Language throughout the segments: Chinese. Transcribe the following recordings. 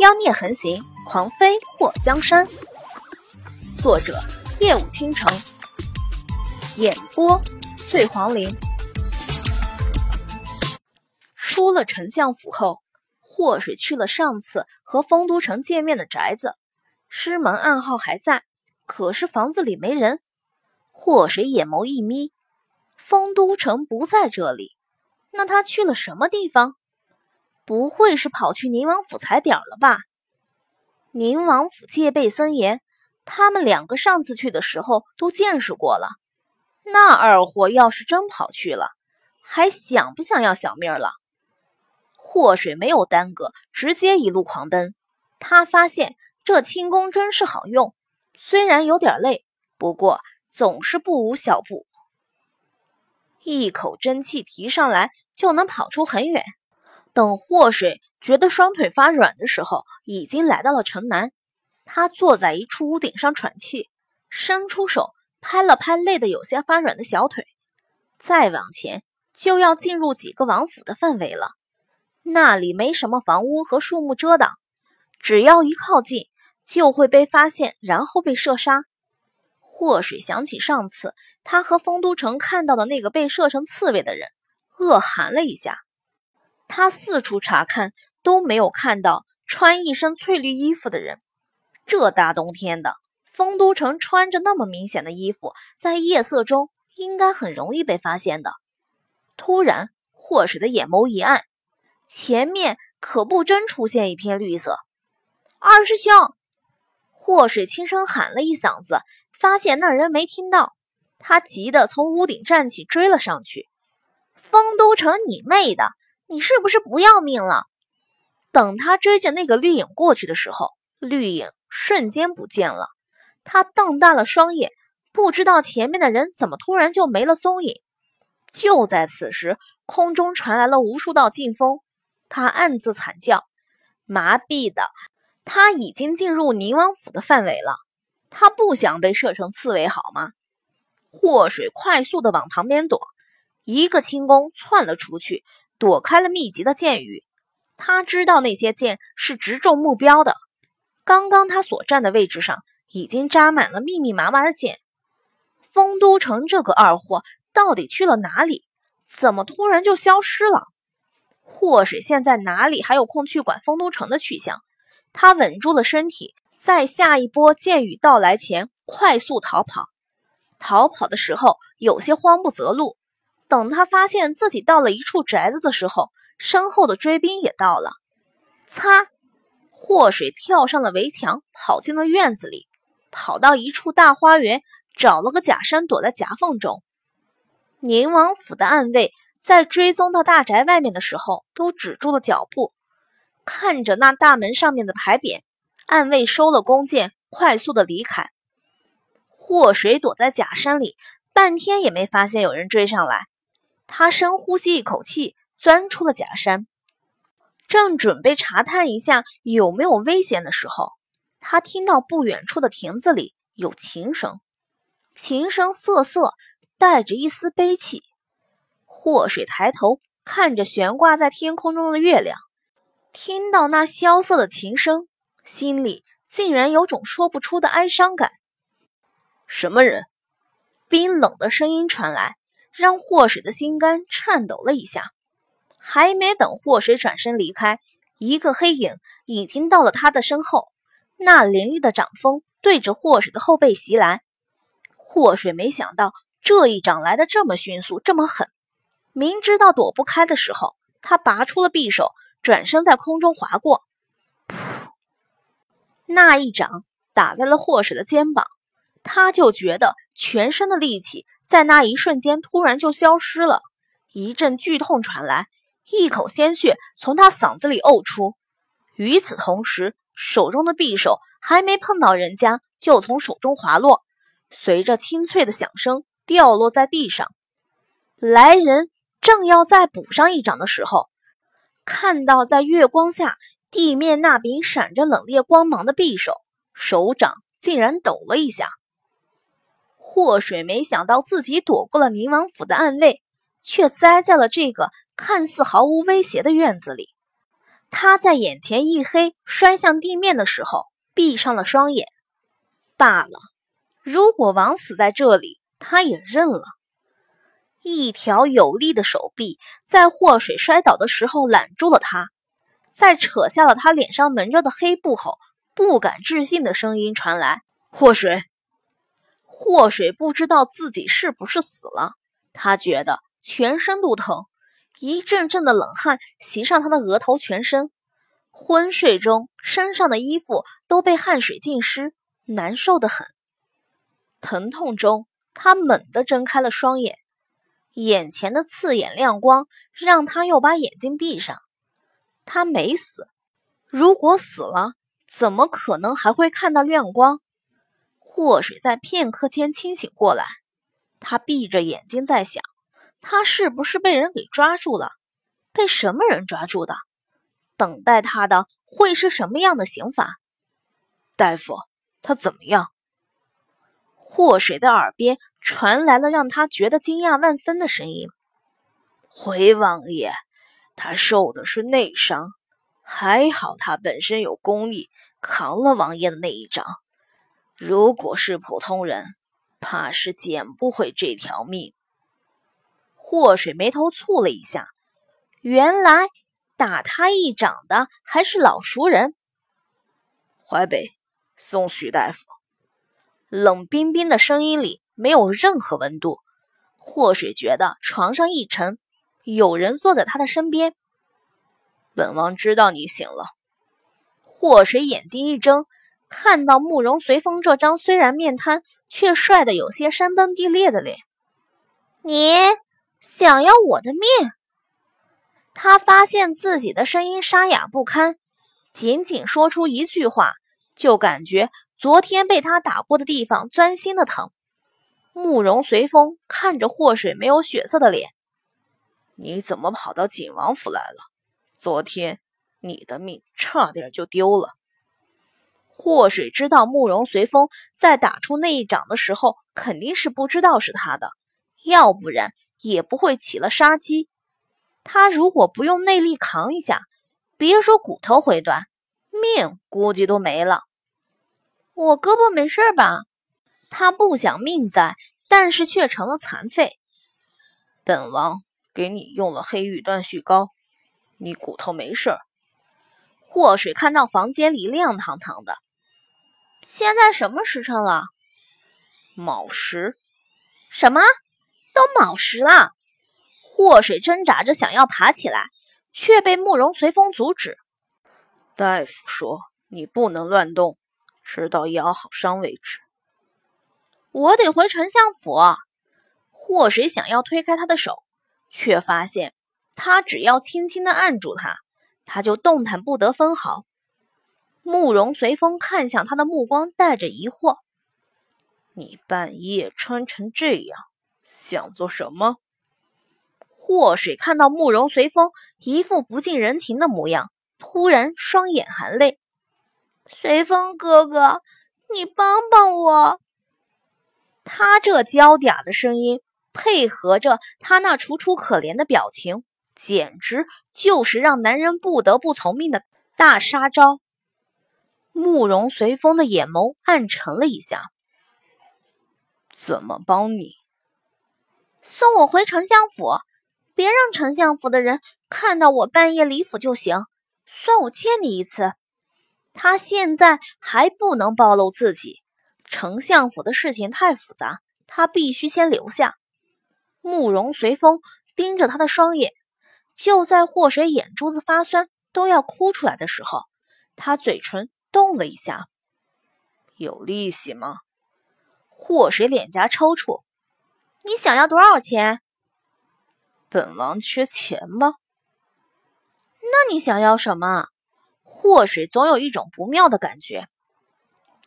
妖孽横行，狂飞过江山。作者：夜舞倾城，演播：醉黄林。出了丞相府后，祸水去了上次和丰都城见面的宅子，师门暗号还在，可是房子里没人。祸水眼眸一眯，丰都城不在这里，那他去了什么地方？不会是跑去宁王府踩点了吧？宁王府戒备森严，他们两个上次去的时候都见识过了。那二货要是真跑去了，还想不想要小命了？祸水没有耽搁，直接一路狂奔。他发现这轻功真是好用，虽然有点累，不过总是不无小补。一口真气提上来，就能跑出很远。等祸水觉得双腿发软的时候，已经来到了城南。他坐在一处屋顶上喘气，伸出手拍了拍累得有些发软的小腿。再往前就要进入几个王府的范围了。那里没什么房屋和树木遮挡，只要一靠近就会被发现，然后被射杀。祸水想起上次他和丰都城看到的那个被射成刺猬的人，恶寒了一下。他四处查看，都没有看到穿一身翠绿衣服的人。这大冬天的，丰都城穿着那么明显的衣服，在夜色中应该很容易被发现的。突然，霍水的眼眸一暗，前面可不真出现一片绿色。二师兄，霍水轻声喊了一嗓子，发现那人没听到，他急得从屋顶站起，追了上去。丰都城，你妹的！你是不是不要命了？等他追着那个绿影过去的时候，绿影瞬间不见了。他瞪大了双眼，不知道前面的人怎么突然就没了踪影。就在此时，空中传来了无数道劲风，他暗自惨叫，麻痹的他已经进入宁王府的范围了。他不想被射成刺猬，好吗？祸水快速的往旁边躲，一个轻功窜了出去。躲开了密集的箭雨，他知道那些箭是直中目标的。刚刚他所站的位置上已经扎满了密密麻麻的箭。丰都城这个二货到底去了哪里？怎么突然就消失了？祸水现在哪里还有空去管丰都城的去向？他稳住了身体，在下一波箭雨到来前快速逃跑。逃跑的时候有些慌不择路。等他发现自己到了一处宅子的时候，身后的追兵也到了。擦！祸水跳上了围墙，跑进了院子里，跑到一处大花园，找了个假山躲在夹缝中。宁王府的暗卫在追踪到大宅外面的时候，都止住了脚步，看着那大门上面的牌匾，暗卫收了弓箭，快速的离开。祸水躲在假山里，半天也没发现有人追上来。他深呼吸一口气，钻出了假山，正准备查探一下有没有危险的时候，他听到不远处的亭子里有琴声，琴声瑟瑟，带着一丝悲戚。祸水抬头看着悬挂在天空中的月亮，听到那萧瑟的琴声，心里竟然有种说不出的哀伤感。什么人？冰冷的声音传来。让祸水的心肝颤抖了一下，还没等祸水转身离开，一个黑影已经到了他的身后。那凌厉的掌风对着祸水的后背袭来，祸水没想到这一掌来的这么迅速，这么狠。明知道躲不开的时候，他拔出了匕首，转身在空中划过，噗！那一掌打在了祸水的肩膀，他就觉得全身的力气。在那一瞬间，突然就消失了。一阵剧痛传来，一口鲜血从他嗓子里呕出。与此同时，手中的匕首还没碰到人家，就从手中滑落，随着清脆的响声掉落在地上。来人正要再补上一掌的时候，看到在月光下地面那柄闪着冷冽光芒的匕首，手掌竟然抖了一下。祸水没想到自己躲过了宁王府的暗卫，却栽在了这个看似毫无威胁的院子里。他在眼前一黑，摔向地面的时候，闭上了双眼。罢了，如果王死在这里，他也认了。一条有力的手臂在祸水摔倒的时候揽住了他，在扯下了他脸上蒙着的黑布后，不敢置信的声音传来：“祸水！”祸水不知道自己是不是死了，他觉得全身都疼。一阵阵的冷汗袭上他的额头、全身，昏睡中身上的衣服都被汗水浸湿，难受的很。疼痛中，他猛地睁开了双眼，眼前的刺眼亮光让他又把眼睛闭上。他没死，如果死了，怎么可能还会看到亮光？祸水在片刻间清醒过来，他闭着眼睛在想。他是不是被人给抓住了？被什么人抓住的？等待他的会是什么样的刑罚？大夫，他怎么样？祸水的耳边传来了让他觉得惊讶万分的声音：“回王爷，他受的是内伤，还好他本身有功力，扛了王爷的那一掌。如果是普通人，怕是捡不回这条命。”祸水眉头蹙了一下，原来打他一掌的还是老熟人。淮北，送许大夫。冷冰冰的声音里没有任何温度。祸水觉得床上一沉，有人坐在他的身边。本王知道你醒了。祸水眼睛一睁，看到慕容随风这张虽然面瘫，却帅得有些山崩地裂的脸。你。想要我的命？他发现自己的声音沙哑不堪，仅仅说出一句话，就感觉昨天被他打过的地方钻心的疼。慕容随风看着祸水没有血色的脸：“你怎么跑到景王府来了？昨天你的命差点就丢了。”祸水知道慕容随风在打出那一掌的时候，肯定是不知道是他的，要不然。也不会起了杀机。他如果不用内力扛一下，别说骨头会断，命估计都没了。我胳膊没事吧？他不想命在，但是却成了残废。本王给你用了黑玉断续膏，你骨头没事。祸水看到房间里亮堂堂的。现在什么时辰了？卯时。什么？都卯时了，祸水挣扎着想要爬起来，却被慕容随风阻止。大夫说：“你不能乱动，直到养好伤为止。”我得回丞相府。祸水想要推开他的手，却发现他只要轻轻的按住他，他就动弹不得分毫。慕容随风看向他的目光带着疑惑：“你半夜穿成这样。”想做什么？祸水看到慕容随风一副不近人情的模样，突然双眼含泪。随风哥哥，你帮帮我！他这娇嗲的声音，配合着他那楚楚可怜的表情，简直就是让男人不得不从命的大杀招。慕容随风的眼眸暗沉了一下。怎么帮你？送我回丞相府，别让丞相府的人看到我半夜离府就行。算我欠你一次。他现在还不能暴露自己，丞相府的事情太复杂，他必须先留下。慕容随风盯着他的双眼，就在祸水眼珠子发酸都要哭出来的时候，他嘴唇动了一下。有利息吗？祸水脸颊抽搐。你想要多少钱？本王缺钱吗？那你想要什么？祸水总有一种不妙的感觉。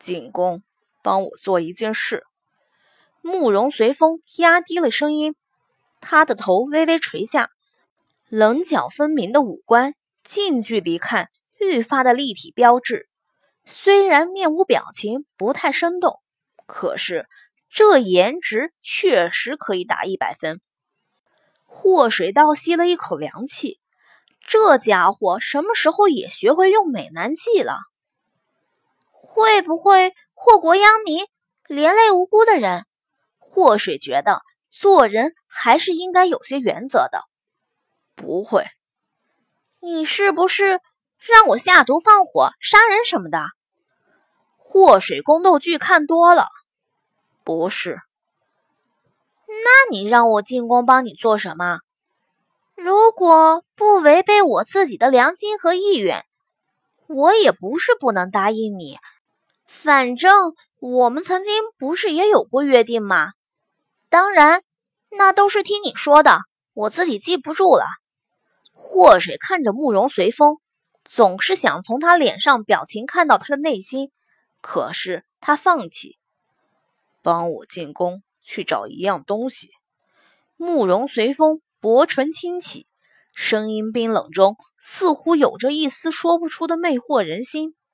进宫，帮我做一件事。慕容随风压低了声音，他的头微微垂下，棱角分明的五官，近距离看愈发的立体标志。虽然面无表情，不太生动，可是。这颜值确实可以打一百分。祸水倒吸了一口凉气，这家伙什么时候也学会用美男计了？会不会祸国殃民，连累无辜的人？祸水觉得做人还是应该有些原则的。不会，你是不是让我下毒放火杀人什么的？祸水宫斗剧看多了，不是。那你让我进宫帮你做什么？如果不违背我自己的良心和意愿，我也不是不能答应你。反正我们曾经不是也有过约定吗？当然，那都是听你说的，我自己记不住了。祸水看着慕容随风，总是想从他脸上表情看到他的内心，可是他放弃。帮我进宫去找一样东西。慕容随风。薄唇轻启，声音冰冷中似乎有着一丝说不出的魅惑人心。